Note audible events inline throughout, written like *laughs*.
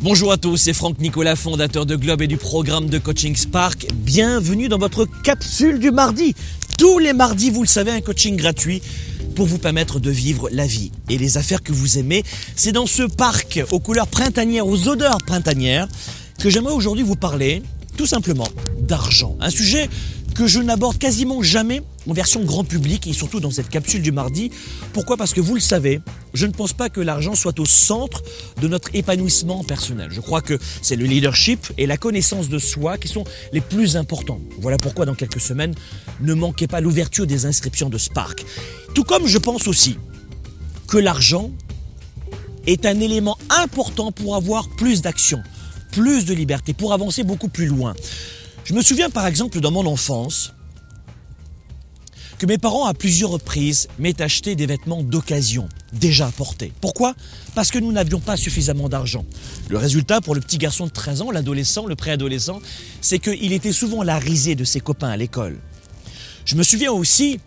Bonjour à tous, c'est Franck Nicolas, fondateur de Globe et du programme de coaching Spark. Bienvenue dans votre capsule du mardi. Tous les mardis, vous le savez, un coaching gratuit pour vous permettre de vivre la vie et les affaires que vous aimez. C'est dans ce parc aux couleurs printanières, aux odeurs printanières, que j'aimerais aujourd'hui vous parler tout simplement d'argent. Un sujet que je n'aborde quasiment jamais en version grand public et surtout dans cette capsule du mardi. Pourquoi? Parce que vous le savez, je ne pense pas que l'argent soit au centre de notre épanouissement personnel. Je crois que c'est le leadership et la connaissance de soi qui sont les plus importants. Voilà pourquoi dans quelques semaines, ne manquez pas l'ouverture des inscriptions de Spark. Tout comme je pense aussi que l'argent est un élément important pour avoir plus d'action, plus de liberté, pour avancer beaucoup plus loin. Je me souviens par exemple dans mon enfance que mes parents à plusieurs reprises m'aient acheté des vêtements d'occasion, déjà portés. Pourquoi? Parce que nous n'avions pas suffisamment d'argent. Le résultat pour le petit garçon de 13 ans, l'adolescent, le préadolescent, c'est qu'il était souvent la risée de ses copains à l'école. Je me souviens aussi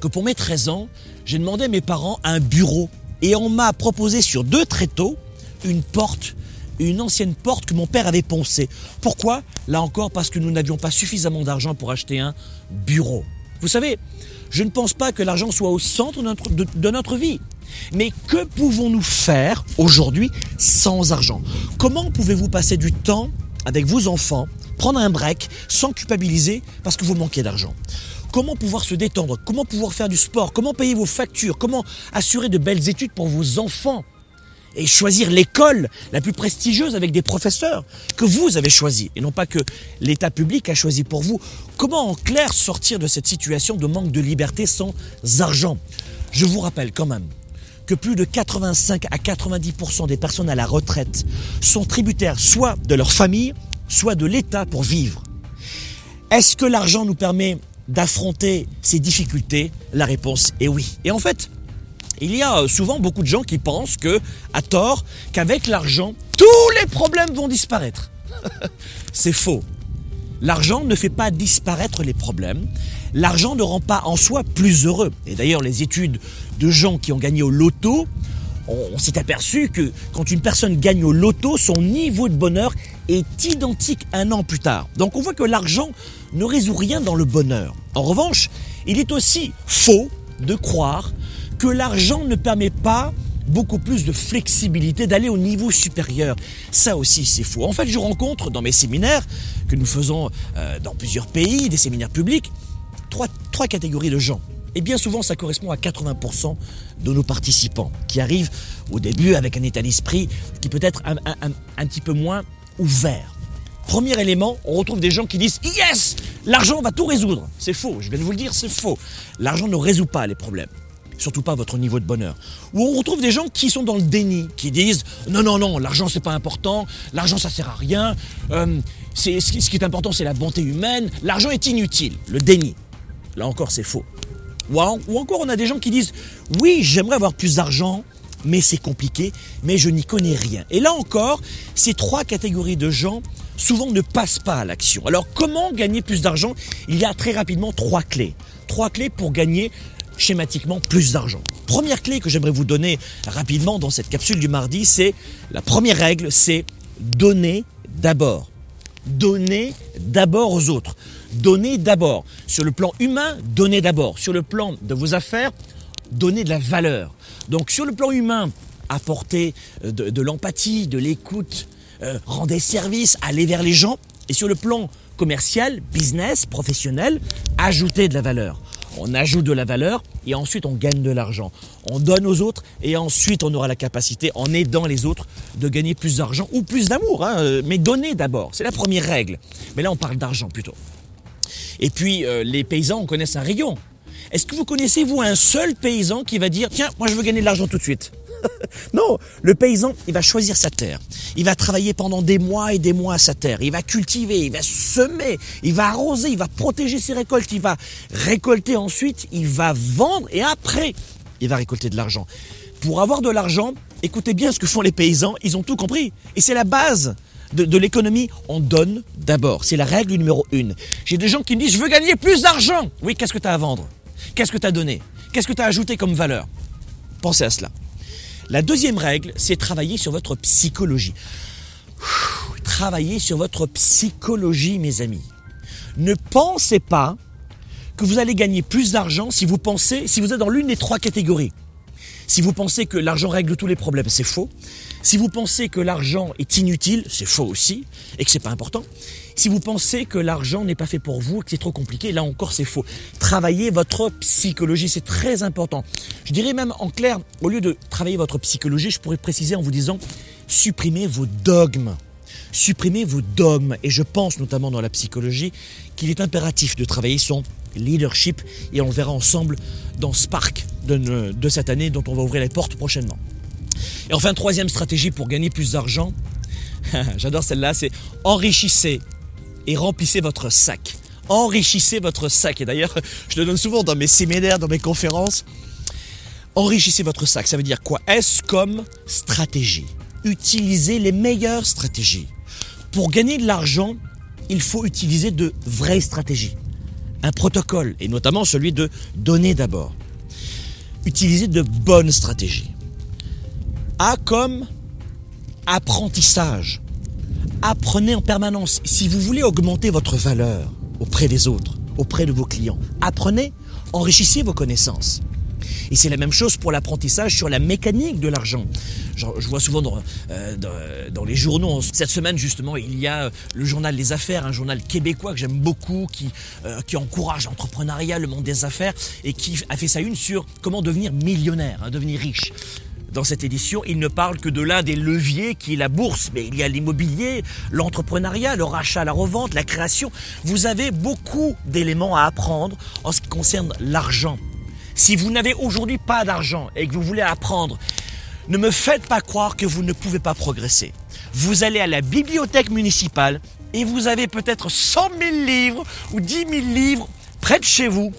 que pour mes 13 ans, j'ai demandé à mes parents un bureau et on m'a proposé sur deux tréteaux une porte une ancienne porte que mon père avait poncée. Pourquoi? Là encore parce que nous n'avions pas suffisamment d'argent pour acheter un bureau. Vous savez, je ne pense pas que l'argent soit au centre de notre, de, notre vie. Mais que pouvons-nous faire aujourd'hui sans argent? Comment pouvez-vous passer du temps avec vos enfants, prendre un break sans culpabiliser parce que vous manquez d'argent? Comment pouvoir se détendre? Comment pouvoir faire du sport? Comment payer vos factures? Comment assurer de belles études pour vos enfants? Et choisir l'école la plus prestigieuse avec des professeurs que vous avez choisi et non pas que l'État public a choisi pour vous. Comment en clair sortir de cette situation de manque de liberté sans argent? Je vous rappelle quand même que plus de 85 à 90% des personnes à la retraite sont tributaires soit de leur famille, soit de l'État pour vivre. Est-ce que l'argent nous permet d'affronter ces difficultés? La réponse est oui. Et en fait, il y a euh, souvent beaucoup de gens qui pensent que, à tort, qu'avec l'argent, tous les problèmes vont disparaître. *laughs* C'est faux. L'argent ne fait pas disparaître les problèmes. L'argent ne rend pas en soi plus heureux. Et d'ailleurs, les études de gens qui ont gagné au loto, on, s'est aperçu que quand une personne gagne au loto, son niveau de bonheur est identique un an plus tard. Donc on voit que l'argent ne résout rien dans le bonheur. En revanche, il est aussi faux de croire que l'argent ne permet pas beaucoup plus de flexibilité, d'aller au niveau supérieur. Ça aussi, c'est faux. En fait, je rencontre dans mes séminaires, que nous faisons euh, dans plusieurs pays, des séminaires publics, trois, trois catégories de gens. Et bien souvent, ça correspond à 80% de nos participants qui arrivent au début avec un état d'esprit qui peut être un, un petit peu moins ouvert. Premier élément, on retrouve des gens qui disent Yes L'argent va tout résoudre. C'est faux, je viens de vous le dire, c'est faux. L'argent ne résout pas les problèmes surtout pas votre niveau de bonheur. Ou on retrouve des gens qui sont dans le déni, qui disent non, non, non, l'argent c'est pas important, l'argent ça sert à rien, euh, ce qui est important c'est la bonté humaine, l'argent est inutile, le déni. Là encore c'est faux. Ou, ou encore on a des gens qui disent oui, j'aimerais avoir plus d'argent, mais c'est compliqué, mais je n'y connais rien. Et là encore, ces trois catégories de gens souvent ne passent pas à l'action. Alors comment gagner plus d'argent? Il y a très rapidement trois clés. Trois clés pour gagner schématiquement plus d'argent. Première clé que j'aimerais vous donner rapidement dans cette capsule du mardi, c'est la première règle, c'est donner d'abord. Donner d'abord aux autres. Donner d'abord. Sur le plan humain, donner d'abord. Sur le plan de vos affaires, donner de la valeur. Donc sur le plan humain, apporter euh, de, l'empathie, de l'écoute, euh, rendre des services, aller vers les gens. Et sur le plan commercial, business, professionnel, ajouter de la valeur on ajoute de la valeur et ensuite on gagne de l'argent. On donne aux autres et ensuite on aura la capacité, en aidant les autres, de gagner plus d'argent ou plus d'amour. Hein, mais donner d'abord, c'est la première règle. Mais là on parle d'argent plutôt. Et puis euh, les paysans, on connaît un rayon. Est-ce que vous connaissez, vous, un seul paysan qui va dire, tiens, moi je veux gagner de l'argent tout de suite *laughs* non, le paysan, il va choisir sa terre. Il va travailler pendant des mois et des mois à sa terre. Il va cultiver, il va semer, il va arroser, il va protéger ses récoltes, il va récolter ensuite, il va vendre et après, il va récolter de l'argent. Pour avoir de l'argent, écoutez bien ce que font les paysans, ils ont tout compris. Et c'est la base de, l'économie, on donne d'abord. C'est la règle numéro une. J'ai des gens qui me disent, je veux gagner plus d'argent. Oui, qu'est-ce que tu as à vendre? Qu'est-ce que tu as donné? Qu'est-ce que tu as ajouté comme valeur? Pensez à cela. La deuxième règle, c'est travailler sur votre psychologie. Travaillez sur votre psychologie, mes amis. Ne pensez pas que vous allez gagner plus d'argent si vous pensez, si vous êtes dans l'une des trois catégories. Si vous pensez que l'argent règle tous les problèmes, c'est faux. Si vous pensez que l'argent est inutile, c'est faux aussi, et que c'est pas important. Si vous pensez que l'argent n'est pas fait pour vous, que c'est trop compliqué, là encore c'est faux. Travaillez votre psychologie, c'est très important. Je dirais même en clair, au lieu de travailler votre psychologie, je pourrais préciser en vous disant, supprimez vos dogmes. Supprimez vos dogmes. Et je pense notamment dans la psychologie qu'il est impératif de travailler son leadership et on le verra ensemble dans Spark de, de cette année dont on va ouvrir les portes prochainement. Et enfin, troisième stratégie pour gagner plus d'argent, *laughs* j'adore celle-là, c'est enrichissez et remplissez votre sac. Enrichissez votre sac. Et d'ailleurs, *laughs* je le donne souvent dans mes séminaires, dans mes conférences. Enrichissez votre sac. Ça veut dire quoi? Est-ce comme stratégie? Utilisez les meilleures stratégies. Pour gagner de l'argent, il faut utiliser de vraies stratégies. Un protocole, et notamment celui de donner d'abord. Utilisez de bonnes stratégies. A comme apprentissage. Apprenez en permanence. Si vous voulez augmenter votre valeur auprès des autres, auprès de vos clients, apprenez, enrichissez vos connaissances. Et c'est la même chose pour l'apprentissage sur la mécanique de l'argent. Je, vois souvent euh, dans, dans, les journaux, cette semaine justement, il y a le journal Les Affaires, un journal québécois que j'aime beaucoup, qui, euh, qui encourage l'entrepreneuriat, le monde des affaires, et qui a fait sa une sur comment devenir millionnaire, hein, devenir riche. Dans cette édition, il ne parle que de l'un des leviers qui est la bourse, mais il y a l'immobilier, l'entrepreneuriat, le rachat, la revente, la création. Vous avez beaucoup d'éléments à apprendre en ce qui concerne l'argent. Si vous n'avez aujourd'hui pas d'argent et que vous voulez apprendre, ne me faites pas croire que vous ne pouvez pas progresser. Vous allez à la bibliothèque municipale et vous avez peut-être 100 000 livres ou 10 000 livres près de chez vous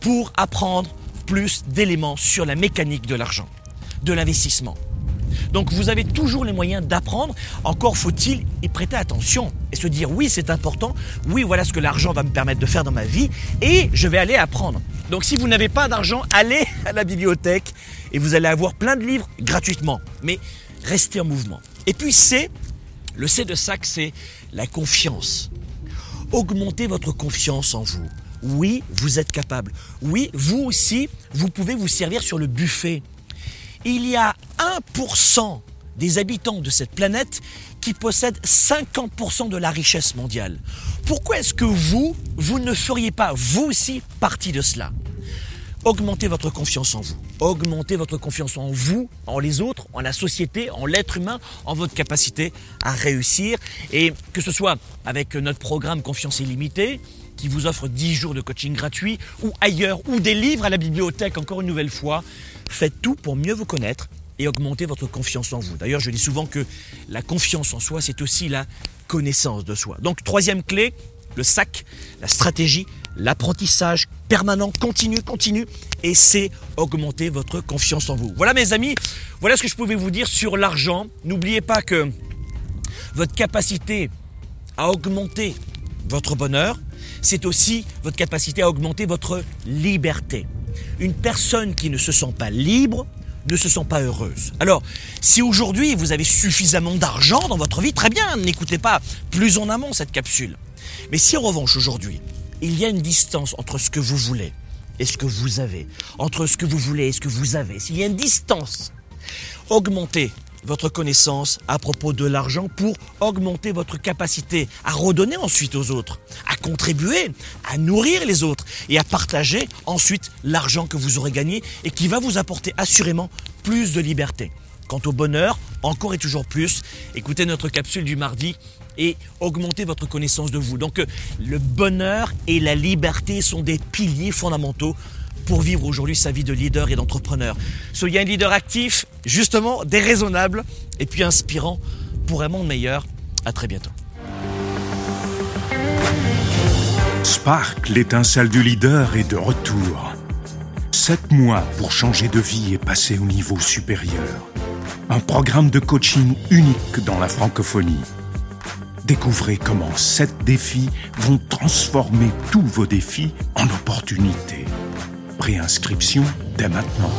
pour apprendre plus d'éléments sur la mécanique de l'argent de l'investissement. Donc vous avez toujours les moyens d'apprendre, encore faut-il y prêter attention et se dire oui c'est important, oui voilà ce que l'argent va me permettre de faire dans ma vie et je vais aller apprendre. Donc si vous n'avez pas d'argent, *laughs* allez à la bibliothèque et vous allez avoir plein de livres gratuitement, mais restez en mouvement. Et puis C, le C de SAC c'est la confiance. Augmentez votre confiance en vous. Oui, vous êtes capable. Oui, vous aussi, vous pouvez vous servir sur le buffet il y a 1% des habitants de cette planète qui possèdent 50% de la richesse mondiale. Pourquoi est-ce que vous, vous ne feriez pas vous aussi partie de cela? Augmentez votre confiance en vous. Augmentez votre confiance en vous, en les autres, en la société, en l'être humain, en votre capacité à réussir. Et que ce soit avec notre programme Confiance illimitée, qui vous offre 10 jours de coaching gratuit, ou ailleurs, ou des livres à la bibliothèque, encore une nouvelle fois, Faites tout pour mieux vous connaître et augmenter votre confiance en vous. D'ailleurs, je dis souvent que la confiance en soi, c'est aussi la connaissance de soi. Donc, troisième clé, le sac, la stratégie, l'apprentissage permanent, continu, continu, et c'est augmenter votre confiance en vous. Voilà mes amis, voilà ce que je pouvais vous dire sur l'argent. N'oubliez pas que votre capacité à augmenter votre bonheur, c'est aussi votre capacité à augmenter votre liberté. Une personne qui ne se sent pas libre ne se sent pas heureuse. Alors, si aujourd'hui vous avez suffisamment d'argent dans votre vie, très bien, n'écoutez pas plus en amont cette capsule. Mais si en revanche aujourd'hui, il y a une distance entre ce que vous voulez et ce que vous avez, entre ce que vous voulez et ce que vous avez, s'il y a une distance, augmentez votre connaissance à propos de l'argent pour augmenter votre capacité à redonner ensuite aux autres, à contribuer, à nourrir les autres et à partager ensuite l'argent que vous aurez gagné et qui va vous apporter assurément plus de liberté. Quant au bonheur, encore et toujours plus, écoutez notre capsule du mardi et augmentez votre connaissance de vous. Donc le bonheur et la liberté sont des piliers fondamentaux pour vivre aujourd'hui sa vie de leader et d'entrepreneur. Soyez un leader actif, justement déraisonnable et puis inspirant pour un monde meilleur. À très bientôt. Spark, l'étincelle du leader, est de retour. Sept mois pour changer de vie et passer au niveau supérieur. Un programme de coaching unique dans la francophonie. Découvrez comment sept défis vont transformer tous vos défis en opportunités. Préinscription dès maintenant.